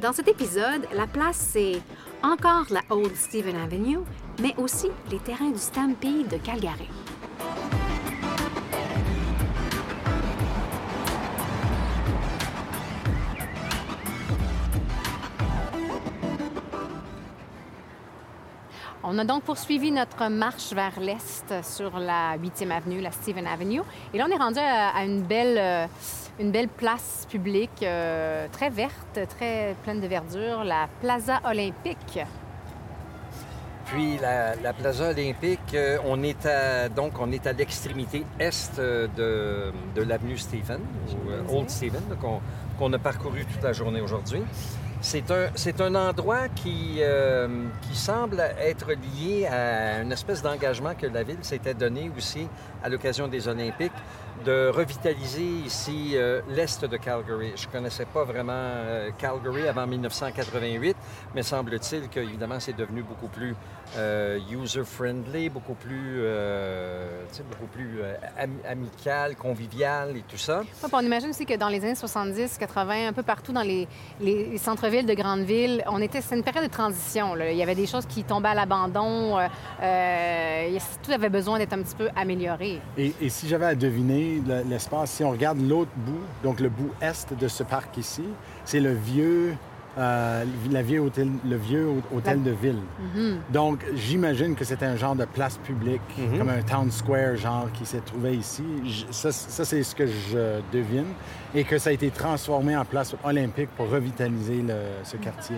Dans cet épisode, la place, c'est encore la Old Stephen Avenue, mais aussi les terrains du Stampede de Calgary. On a donc poursuivi notre marche vers l'est sur la 8e avenue, la Stephen Avenue. Et là, on est rendu à, une belle, euh, une belle place publique euh, très verte, très pleine de verdure, la Plaza Olympique. Puis la, la Plaza Olympique, euh, on est à, donc on est à l'extrémité est euh, de, de l'avenue Stephen, ou euh, Old Stephen, qu'on a parcouru toute la journée aujourd'hui. C'est un, endroit qui, euh, qui semble être lié à une espèce d'engagement que la ville s'était donné aussi à l'occasion des Olympiques de revitaliser ici euh, l'est de Calgary. Je ne connaissais pas vraiment euh, Calgary avant 1988, mais semble-t-il que évidemment c'est devenu beaucoup plus euh, user-friendly, beaucoup plus, euh, tu sais, beaucoup plus euh, am- amical, convivial et tout ça. Ouais, on imagine aussi que dans les années 70, 80, un peu partout dans les, les- les centres-villes de grandes villes, on était, c'est une période de transition. là. Il y avait des choses qui tombaient à l'abandon. euh, euh, tout avait besoin d'être un petit peu amélioré. Et, et si j'avais à deviner le- l'espace, si on regarde l'autre bout, donc le bout est de ce parc ici, c'est le vieux, euh, la vieille hôtel, le vieux hôtel de ville. Donc, j'imagine que c'était un genre de place publique, comme un town square, genre, qui s'est trouvé ici. Ça, ça, c'est ce que je devine. Et que ça a été transformé en place olympique pour revitaliser le- ce quartier.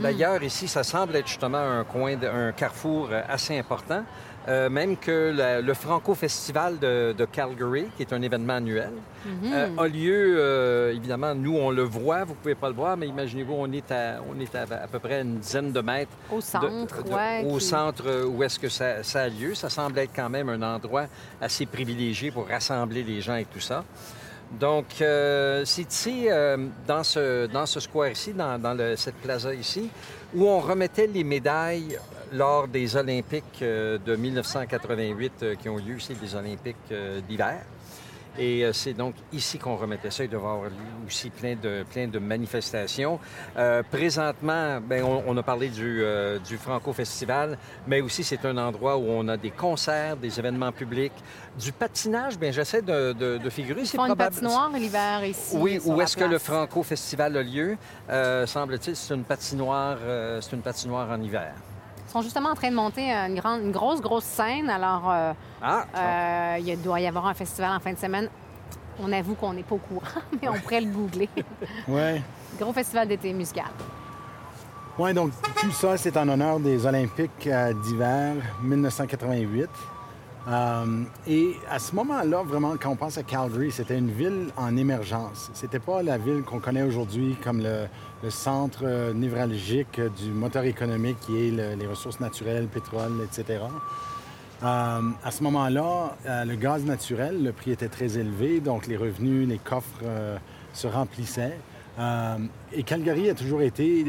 D'ailleurs, ici, ça semble être justement un coin, de- un carrefour assez important. Euh, même que la- le Franco-Festival de, de Calgary, qui est un événement annuel, euh, a lieu, euh, évidemment, nous, on le voit, vous pouvez pas le voir, mais imaginez-vous, on est à, on est à, à peu près une dizaine de mètres Au centre, de- ouais, au qui- centre où est-ce que ça, ça a lieu. Ça semble être quand même un endroit assez privilégié pour rassembler les gens et tout ça. Donc, c'est ici, dans, ce, dans ce square ici, dans, dans le- cette plaza ici, où on remettait les médailles lors des Olympiques euh, de 1988 euh, qui ont lieu ici, les Olympiques euh, d'hiver. Et euh, c'est donc ici qu'on remettait ça. Il y avoir aussi plein de, plein de manifestations. Euh, présentement, ben, on, on a parlé du, euh, du Franco-Festival, mais aussi c'est un endroit où on a des concerts, des événements publics, du patinage. Bien, j'essaie de, de, de figurer. C'est font une probable- patinoire l'hiver ici. oui, où est-ce que le place. Franco-Festival a lieu? Euh, Semble-t-il, c'est une patinoire, euh, c'est une patinoire en hiver. Ils sont justement en train de monter une, grande, une grosse, grosse scène. Alors, euh, Ah, euh, il doit y avoir un festival en fin de semaine. On avoue qu'on n'est pas au courant, mais on pourrait le googler. Ouais. Gros festival d'été musical. Oui, donc tout ça, c'est en honneur des Olympiques euh, d'hiver 1988. Euh, et à ce moment-là, vraiment, quand on pense à Calgary, c'était une ville en émergence. C'était pas la ville qu'on connaît aujourd'hui comme le, le centre euh, névralgique du moteur économique qui est le- les ressources naturelles, pétrole, etc. Euh, à ce moment-là, euh, le gaz naturel, le prix était très élevé, donc les revenus, les coffres se remplissaient. Et Calgary a toujours été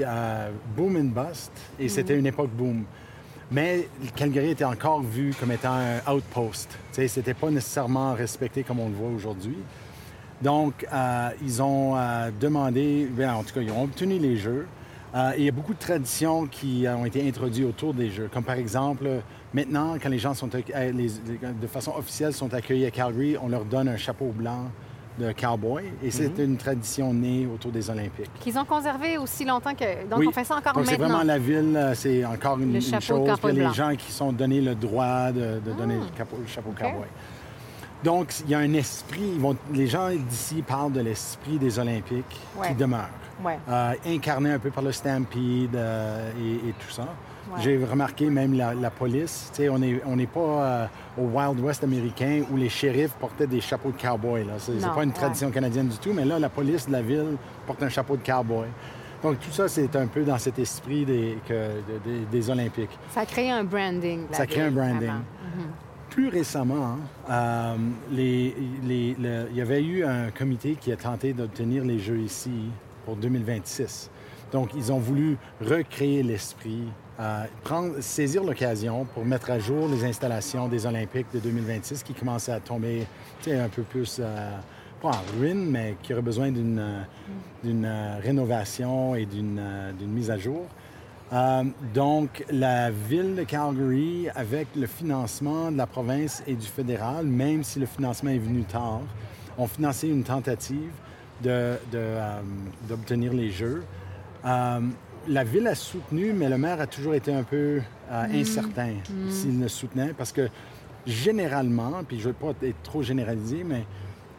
boom and bust, et c'était une époque boom. Mais Calgary était encore vu comme étant un outpost. C'était pas nécessairement respecté comme on le voit aujourd'hui. Donc, euh, ils ont euh, demandé, bien, en tout cas, ils ont obtenu les Jeux. Euh, il y a beaucoup de traditions qui ont été introduites autour des Jeux. Comme par exemple, maintenant, quand les gens sont, de façon officielle sont accueillis à Calgary, on leur donne un chapeau blanc de cowboy. Et c'est une tradition née autour des Olympiques. Qu'ils ont conservé aussi longtemps que. Donc, Oui. on fait ça encore Donc, c'est maintenant. vraiment la ville, euh, c'est encore une, Le une de chose. cowboy Puis les gens qui sont donnés le droit de, de donner Ah. le, chapeau OK. cowboy. Donc, il y a un esprit. ils vont- les gens d'ici parlent de l'esprit des Olympiques Ouais. qui demeure. Ouais. Euh, incarné un peu par le Stampede euh, et, et tout ça. Ouais. J'ai remarqué même la, la police. On n'est on n'est pas euh, au Wild West américain où les shérifs portaient des chapeaux de cowboy. c'est Non, pas une ouais. tradition canadienne du tout, mais là, la police de la ville porte un chapeau de cowboy. Donc, tout ça, c'est un peu dans cet esprit des, que- de- des- des Olympiques. Ça a créé un branding. Ça crée un branding. vraiment. Plus récemment, euh, les- les- le- il y avait eu un comité qui a tenté d'obtenir les Jeux ici pour 2026. Donc, ils ont voulu recréer l'esprit, euh, prendre, saisir l'occasion pour mettre à jour les installations des Olympiques de 2026 qui commençaient à tomber un peu plus, euh, pas en ruine, mais qui aurait besoin d'une d'une rénovation et d'une mise à jour. Euh, donc, la ville de Calgary, avec le financement de la province et du fédéral, même si le financement est venu tard, ont financé une tentative d'obtenir de, de, les Jeux. Euh, la ville a soutenu, mais le maire a toujours été un peu euh, mm. incertain mm. s'il le soutenait, parce que généralement, puis je ne veux pas être trop généralisé, mais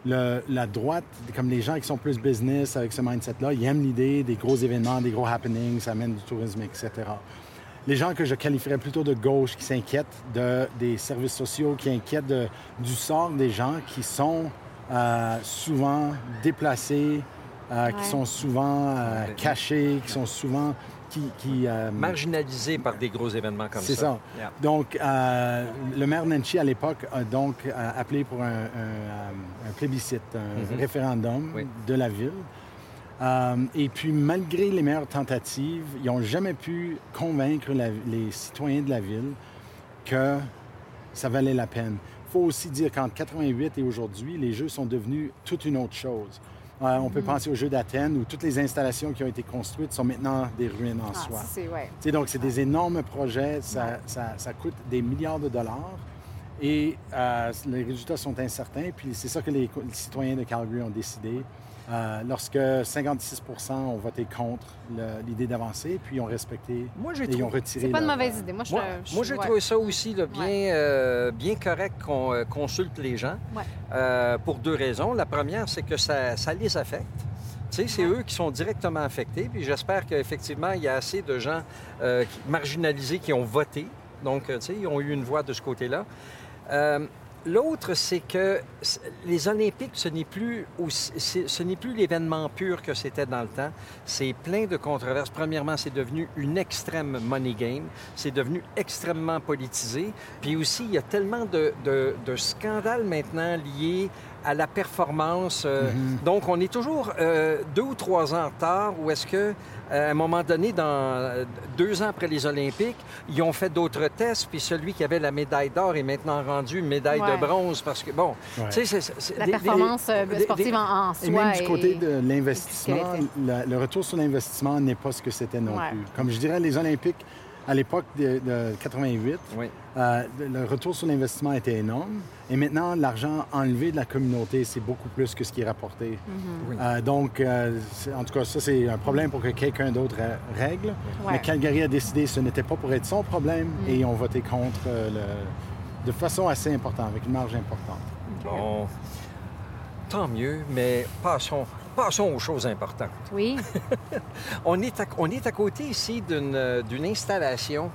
la droite, comme les gens qui sont plus business avec ce mindset-là, ils aiment l'idée des gros événements, des gros happenings, ça amène du tourisme, etc. Les gens que je qualifierais plutôt de gauche, qui s'inquiètent de, des services sociaux, qui inquiètent du sort des gens qui sont euh, souvent déplacés, euh, qui sont souvent euh, cachés, qui sont souvent qui... Euh, Marginalisé par des gros événements comme ça. C'est ça. Donc, euh, le maire Nenchi, à l'époque, a donc euh, appelé pour un, plébiscite, un mhm. référendum de la ville. et puis, malgré les meilleures tentatives, ils n'ont jamais pu convaincre les citoyens de la ville que ça valait la peine. Il faut aussi dire qu'entre 88 et aujourd'hui, les jeux sont devenus toute une autre chose. Euh, on peut mm. penser aux Jeux d'Athènes où toutes les installations qui ont été construites sont maintenant des ruines en ah, soi. C'est, donc, c'est des énormes projets, ça, coûte des milliards de dollars et euh, les résultats sont incertains. Puis c'est ça que les citoyens de Calgary ont décidé. Euh, lorsque 56% ont voté contre l'idée d'avancer, puis ont respecté moi, et ont retiré. C'est pas une mauvaise idée. Moi, j'ai trouvé ça aussi bien, euh, bien correct qu'on euh, consulte les gens pour deux raisons. La première, c'est que ça, les affecte. c'est eux qui sont directement affectés. Puis j'espère qu'effectivement, il y a assez de gens marginalisés qui ont voté. Donc, tu sais, ils ont eu une voix de ce côté-là. L'autre, c'est que les Olympiques, ce n'est plus, ce n'est plus l'événement pur que c'était dans le temps. C'est plein de controverses. Premièrement, c'est devenu une extrême money game. C'est devenu extrêmement politisé. Puis aussi, il y a tellement de, de scandales maintenant liés à la performance. Euh, mhm. Donc, on est toujours euh, deux ou trois ans en retard, ou est-ce que euh, à un moment donné, dans deux ans après les Olympiques, ils ont fait d'autres tests, puis celui qui avait la médaille d'or est maintenant rendu médaille de bronze parce que, bon, tu sais, c'est... La performance sportive en, soi. Et même du côté de l'investissement, le retour sur l'investissement n'est pas ce que c'était non plus. Comme je dirais, les Olympiques, à l'époque de, 88, euh, le retour sur l'investissement était énorme. Et maintenant, l'argent enlevé de la communauté, c'est beaucoup plus que ce qui est rapporté. Mm-hmm. Euh, donc, euh, en tout cas, ça, c'est un problème pour que quelqu'un d'autre règle. Mais Calgary a décidé que ce n'était pas pour être son problème mm. et ils ont voté contre de façon assez importante, avec une marge importante. Bon, tant mieux, mais passons Passons aux choses importantes. Oui. on, est à, on est à côté ici d'une installation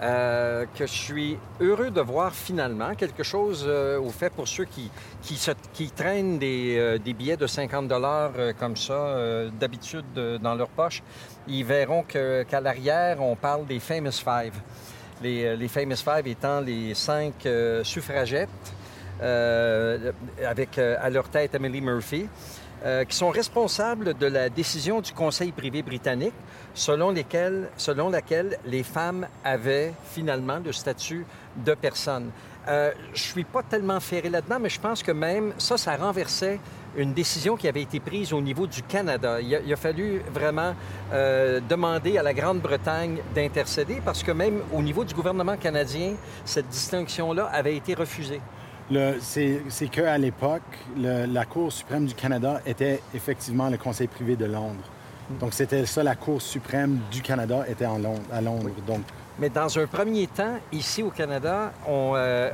euh, que je suis heureux de voir finalement. Quelque chose euh, au fait pour ceux qui, qui, qui traînent des, euh, des, billets de 50 dollars comme ça, d'habitude dans leur poche. Ils verront qu'à l'arrière, on parle des Famous Five. Les, les Famous Five étant les cinq suffragettes avec à leur tête Emily Murphy. Euh, qui sont responsables de la décision du Conseil privé britannique selon, laquelle les femmes avaient finalement le statut de personne. Euh, je suis pas tellement ferré là-dedans, mais je pense que même ça, ça renversait une décision qui avait été prise au niveau du Canada. Il a, il a fallu vraiment euh, demander à la Grande-Bretagne d'intercéder parce que même au niveau du gouvernement canadien, cette distinction-là avait été refusée. C'est qu'à l'époque, la Cour suprême du Canada était effectivement le Conseil privé de Londres. Donc, c'était ça, la Cour suprême du Canada était en Londres, à Londres. Donc... Mais dans un premier temps, ici au Canada, on, euh,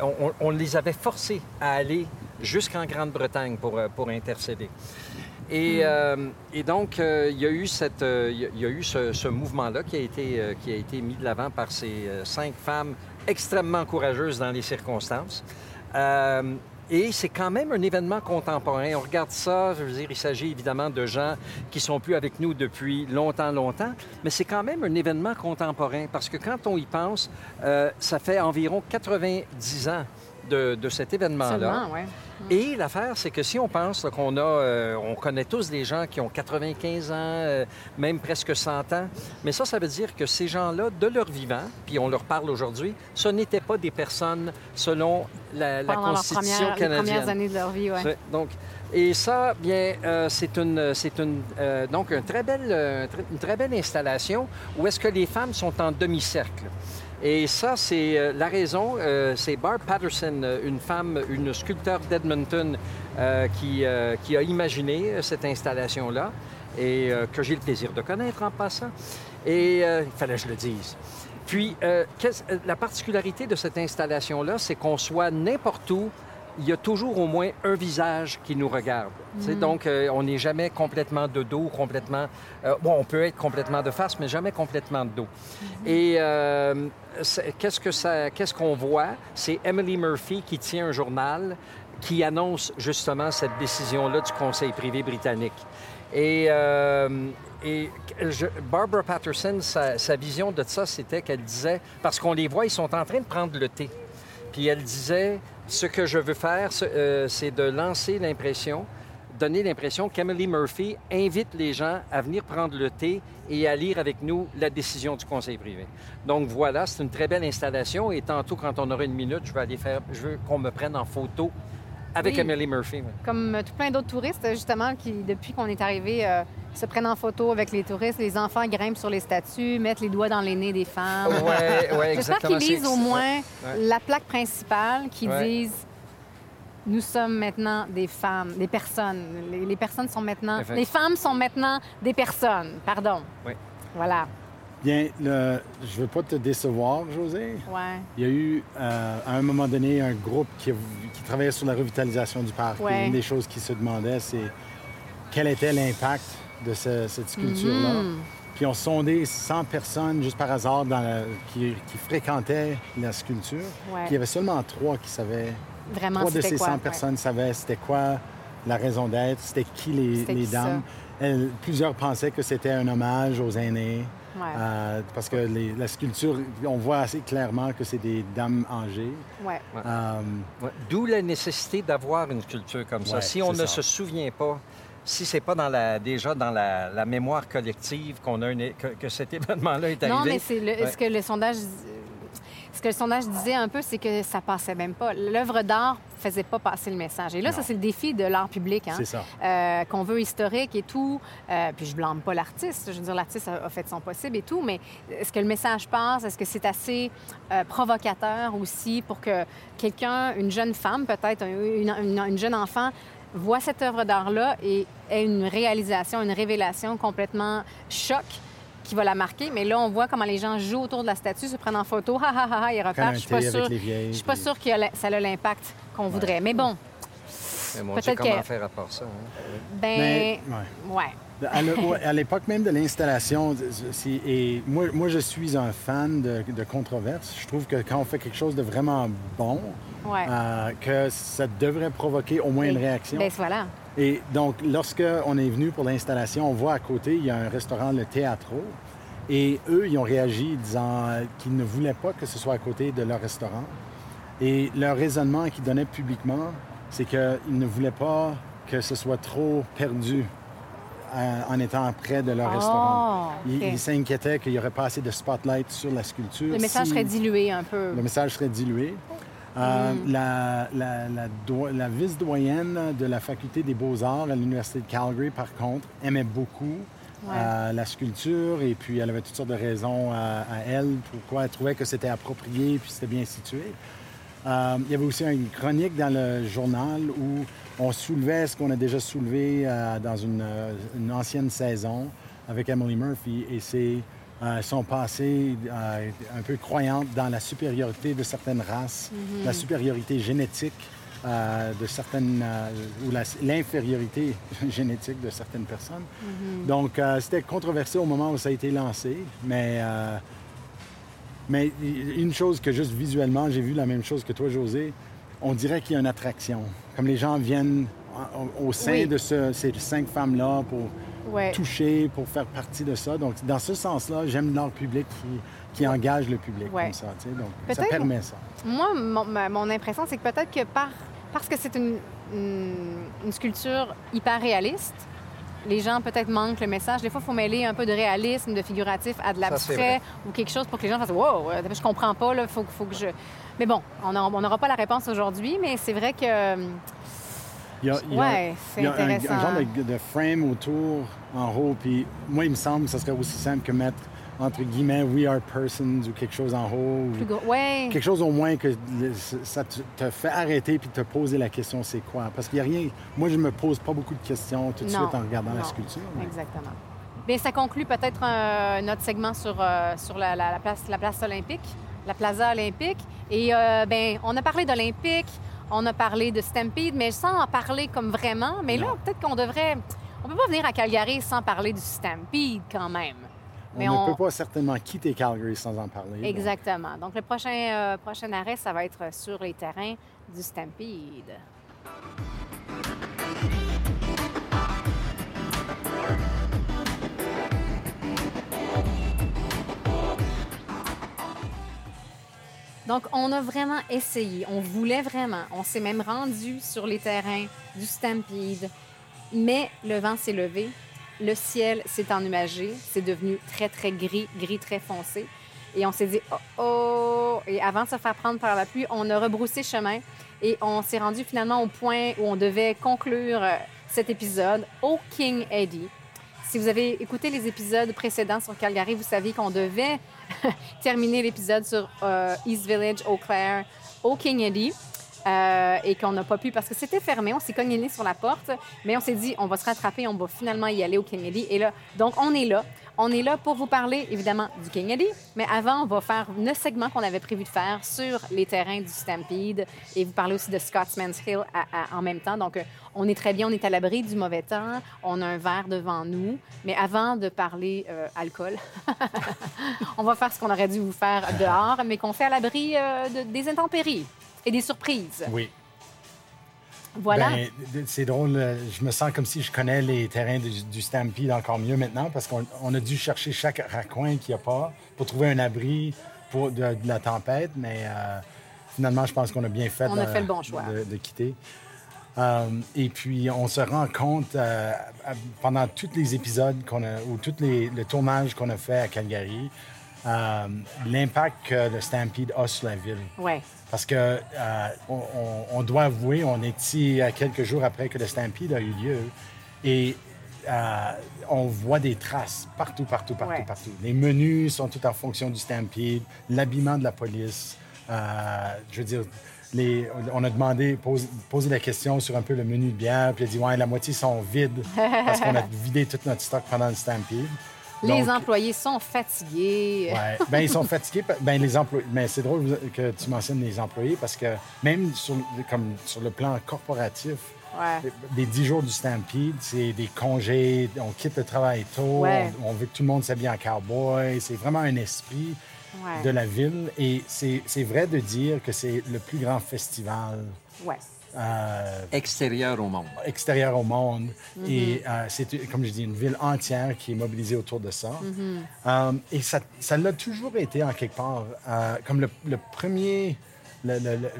les avait forcés à aller jusqu'en Grande-Bretagne pour, euh, pour intercéder. Et, euh, donc, il y a eu, cette, il y a eu ce, ce mouvement-là qui, a été, qui a été mis de l'avant par ces cinq femmes extrêmement courageuses dans les circonstances. Euh, et c'est quand même un événement contemporain. On regarde ça, je veux dire, il s'agit évidemment de gens qui sont plus avec nous depuis longtemps, longtemps, mais c'est quand même un événement contemporain parce que quand on y pense, euh, ça fait environ 90 ans de, cet événement-là. Ouais. Et l'affaire, c'est que si on pense qu'on a, euh, on connaît tous des gens qui ont 95 ans, euh, même presque 100 ans, mais ça, ça veut dire que ces gens-là, de leur vivant, puis on leur parle aujourd'hui, ce n'étaient pas des personnes selon la, Constitution premières, les canadienne. premières années de leur vie, ouais. C'est- Donc, et ça, bien, euh, c'est une, c'est une, donc une très belle, une très belle installation où est-ce que les femmes sont en demi-cercle. Et ça, c'est euh, la raison. euh, c'est Barb Patterson, euh, une femme, une sculpteur d'Edmonton, qui, a imaginé cette installation-là et que j'ai le plaisir de connaître en passant. Et il fallait que je le dise. Puis, la particularité de cette installation-là, c'est qu'on soit n'importe où, il y a toujours au moins un visage qui nous regarde. Sais, Donc, euh, on n'est jamais complètement de dos, complètement... euh, bon, on peut être complètement de face, mais jamais complètement de dos. Et euh, qu'est-ce que ça, qu'est-ce qu'on voit? C'est Emily Murphy qui tient un journal qui annonce justement cette décision-là du Conseil privé britannique. Et, euh, et je- Barbara Patterson, sa, sa vision de ça, c'était qu'elle disait, parce qu'on les voit, ils sont en train de prendre le thé. Puis elle disait, ce que je veux faire, euh, c'est de lancer l'impression, donner l'impression qu'Emily Murphy invite les gens à venir prendre le thé et à lire avec nous la décision du Conseil privé. Donc voilà, c'est une très belle installation et tantôt, quand on aura une minute, je vais aller faire, je veux qu'on me prenne en photo avec Oui. Emily Murphy. Comme euh, tout plein d'autres touristes, justement, qui, depuis qu'on est arrivé, euh, se prennent en photo avec les touristes. Les enfants grimpent sur les statues, mettent les doigts dans les nez des femmes. Ouais, ouais, J'espère qu'ils lisent au moins ouais. la plaque principale qui Ouais. dise Nous sommes maintenant des femmes, des personnes. Les, les personnes sont maintenant. Effect- Les femmes sont maintenant des personnes. Pardon. Oui. Voilà. Bien, le- je ne veux pas te décevoir, José. Ouais. Il y a eu, euh, à un moment donné, un groupe qui, qui travaillait sur la revitalisation du parc. Ouais. Et une des choses qui se demandait, c'est quel était l'impact de ce- cette sculpture-là. Mhm. Puis on sondé 100 personnes juste par hasard dans la- qui, qui fréquentaient la sculpture. Ouais. Puis il y avait seulement trois qui savaient. Vraiment, Trois de c'était ces 100 quoi? Ouais. personnes savaient c'était quoi la raison d'être, c'était qui les, qui dames. Elles- plusieurs pensaient que c'était un hommage aux aînés. Ouais. Euh, parce que les- la sculpture, on voit assez clairement que c'est des dames âgées. Ouais. Euh, Ouais. D'où la nécessité d'avoir une culture comme ça. Ouais, si on ne ça. se souvient pas, si c'est pas dans la, déjà dans la, la mémoire collective qu'on a une- que, que cet événement-là est arrivé. Non, mais c'est le- Ouais. ce que le sondage ce que le sondage disait un peu, c'est que ça passait même pas. L'œuvre d'art faisait pas passer le message. Et là, Non. ça, c'est le défi de l'art public. Hein? C'est ça. Euh, qu'on veut historique et tout. Euh, puis je blâme pas l'artiste. Je veux dire, l'artiste a, a fait son possible et tout. Mais est-ce que le message passe? Est-ce que c'est assez euh, provocateur aussi pour que quelqu'un, une jeune femme peut-être, une, une- une jeune enfant, voit cette œuvre d'art-là et ait une réalisation, une révélation complètement choc qui va la marquer. Mais là, on voit comment les gens jouent autour de la statue, se prennent en photo, ha ha ha, ha, ils repartent. Je suis pas sûre. les vieilles, Je suis pas puis- sûre que ça a l'impact qu'on voudrait. Mais bon, Mais Dieu, peut-être comment que- faire à part ça? hein? ben, Mais, ouais. ouais. À ouais, à l'époque même de l'installation, et moi, moi, je suis un fan de, de controverse. Je trouve que quand on fait quelque chose de vraiment bon, Ouais. euh, que ça devrait provoquer au moins une Ben, réaction. Ben voilà. Et donc, lorsque on est venu pour l'installation, on voit à côté, il y a un restaurant, le Teatro. Et eux, ils ont réagi disant euh, qu'ils ne voulaient pas que ce soit à côté de leur restaurant. Et leur raisonnement qu'ils donnaient publiquement, c'est qu'ils ne voulaient pas que ce soit trop perdu euh, en étant près de leur Oh, restaurant. Ils, ils s'inquiétaient qu'il n'y aurait pas assez de spotlight sur la sculpture. Le message Si- serait dilué un peu. le message serait dilué. Euh, Mm. la, la- la doi- la vice-doyenne de la faculté des beaux-arts à l'Université de Calgary, par contre, aimait beaucoup Ouais. euh, la sculpture et puis elle avait toutes sortes de raisons à, à elle pourquoi elle trouvait que c'était approprié puis c'était bien situé. Euh, il y avait aussi une chronique dans le journal où on soulevait ce qu'on a déjà soulevé euh, dans une, euh, une ancienne saison avec Emily Murphy et c'est euh, son passé un peu croyante dans la supériorité de certaines races, la supériorité génétique de certaines ou l'infériorité génétique de certaines personnes. Donc euh, c'était controversé au moment où ça a été lancé, mais mais une chose que juste visuellement, j'ai vu la même chose que toi, José, on dirait qu'il y a une attraction. Comme les gens viennent au, au sein Oui. de ce- ces cinq femmes-là pour Ouais. toucher, pour faire partie de ça. Donc, dans ce sens-là, j'aime l'art public qui, qui engage le public Ouais. comme ça. tu sais. Donc, ça permet ça. Moi, mon, impression, c'est que peut-être que par, parce que c'est une, une, une sculpture hyper réaliste. Les gens peut-être manquent le message. Des fois, il faut mêler un peu de réalisme, de figuratif à de l'abstrait ou quelque chose pour que les gens fassent Wow, euh, je comprends pas, il faut, faut que je. Mais bon, on n'aura pas la réponse aujourd'hui, mais c'est vrai que. Il y a, il y a- Ouais, c'est il y a un, intéressant. un genre de, de frame autour en haut. Puis moi, il me semble que ce serait aussi simple que mettre entre guillemets We are persons ou quelque chose en haut. Plus gros. Ouais. Quelque chose au moins que le- ça te, te fait arrêter puis te poser la question c'est quoi? Parce qu'il n'y a rien. Moi, je me pose pas beaucoup de questions tout de Non, suite en regardant la sculpture. mais- Exactement. Bien, ça conclut peut-être euh, notre segment sur, euh, sur la, la- la place, la place olympique, la plaza olympique. Et euh, ben, on a parlé d'Olympique, on a parlé de Stampede, mais sans en parler comme vraiment. Mais là, peut-être qu'on devrait. On peut pas venir à Calgary sans parler du Stampede quand même. On ne peut pas certainement quitter Calgary sans en parler. donc. Exactement. Donc, le prochain, euh, prochain arrêt, ça va être sur les terrains du Stampede. Donc, on a vraiment essayé, on voulait vraiment, on s'est même rendu sur les terrains du Stampede, mais le vent s'est levé, le ciel s'est ennuagé, c'est devenu très, très gris, gris très foncé. Et on s'est dit, oh, oh! Et avant de se faire prendre par la pluie, on a rebroussé chemin et on s'est rendu finalement au point où on devait conclure euh, cet épisode au King Eddie. Si vous avez écouté les épisodes précédents sur Calgary, vous saviez qu'on devait terminer l'épisode sur euh, East Village, Eau Claire, au King Eddie. Euh, et qu'on n'a pas pu parce que c'était fermé. On s'est cogné sur la porte, mais on s'est dit on va se rattraper, on va finalement y aller au Eddie. Et là, donc on est là. On est là pour vous parler évidemment du Eddie, mais avant, on va faire le segment qu'on avait prévu de faire sur les terrains du Stampede et vous parler aussi de Scotsman's Hill en même temps. Donc, euh, on est très bien, on est à l'abri du mauvais temps, on a un verre devant nous, mais avant de parler euh, alcool, on va faire ce qu'on aurait dû vous faire dehors, mais qu'on fait à l'abri de- des intempéries et des surprises. Oui. Voilà. Ben, c'est drôle, euh, je me sens comme si je connais les terrains du, du Stampede encore mieux maintenant parce qu'on on a dû chercher chaque raccoin qu'il n'y a pas pour trouver un abri pour de, de la tempête, mais euh, finalement, je pense qu'on a bien fait, On a fait le bon choix. de, de quitter. Euh, et puis, on se rend compte euh, pendant tous les épisodes qu'on a, ou tous les, le tournage qu'on a fait à Calgary, euh, l'impact que le Stampede a sur la ville. ouais. Parce que euh, on, on- on doit avouer, on est ici euh, quelques jours après que le Stampede a eu lieu et euh, on voit des traces partout, partout, partout, Ouais. partout. Les menus sont tout en fonction du Stampede, l'habillement de la police. je veux dire, les, on a demandé, pose- posé la question sur un peu le menu de bière, puis il a dit ouais, la moitié sont vides parce qu'on a vidé tout notre stock pendant le Stampede. Les Donc, employés sont fatigués. Ouais. Ben, ils sont fatigués. Ben, les employés. Mais c'est drôle que tu mentionnes les employés parce que même sur, comme sur le plan corporatif, Ouais. les 10 jours du Stampede, c'est des congés, on quitte le travail tôt, Ouais. on, on veut que tout le monde s'habille en cowboy. C'est vraiment un esprit de la ville. Et c'est c'est vrai de dire que c'est le plus grand festival Euh, Extérieur au monde. extérieur au monde. Mm-hmm. Et euh, c'est, comme je dis, une ville entière qui est mobilisée autour de ça. Mm-hmm. Euh, et ça, ça l'a toujours été, en quelque part, euh, comme le, le premier... le- le- le-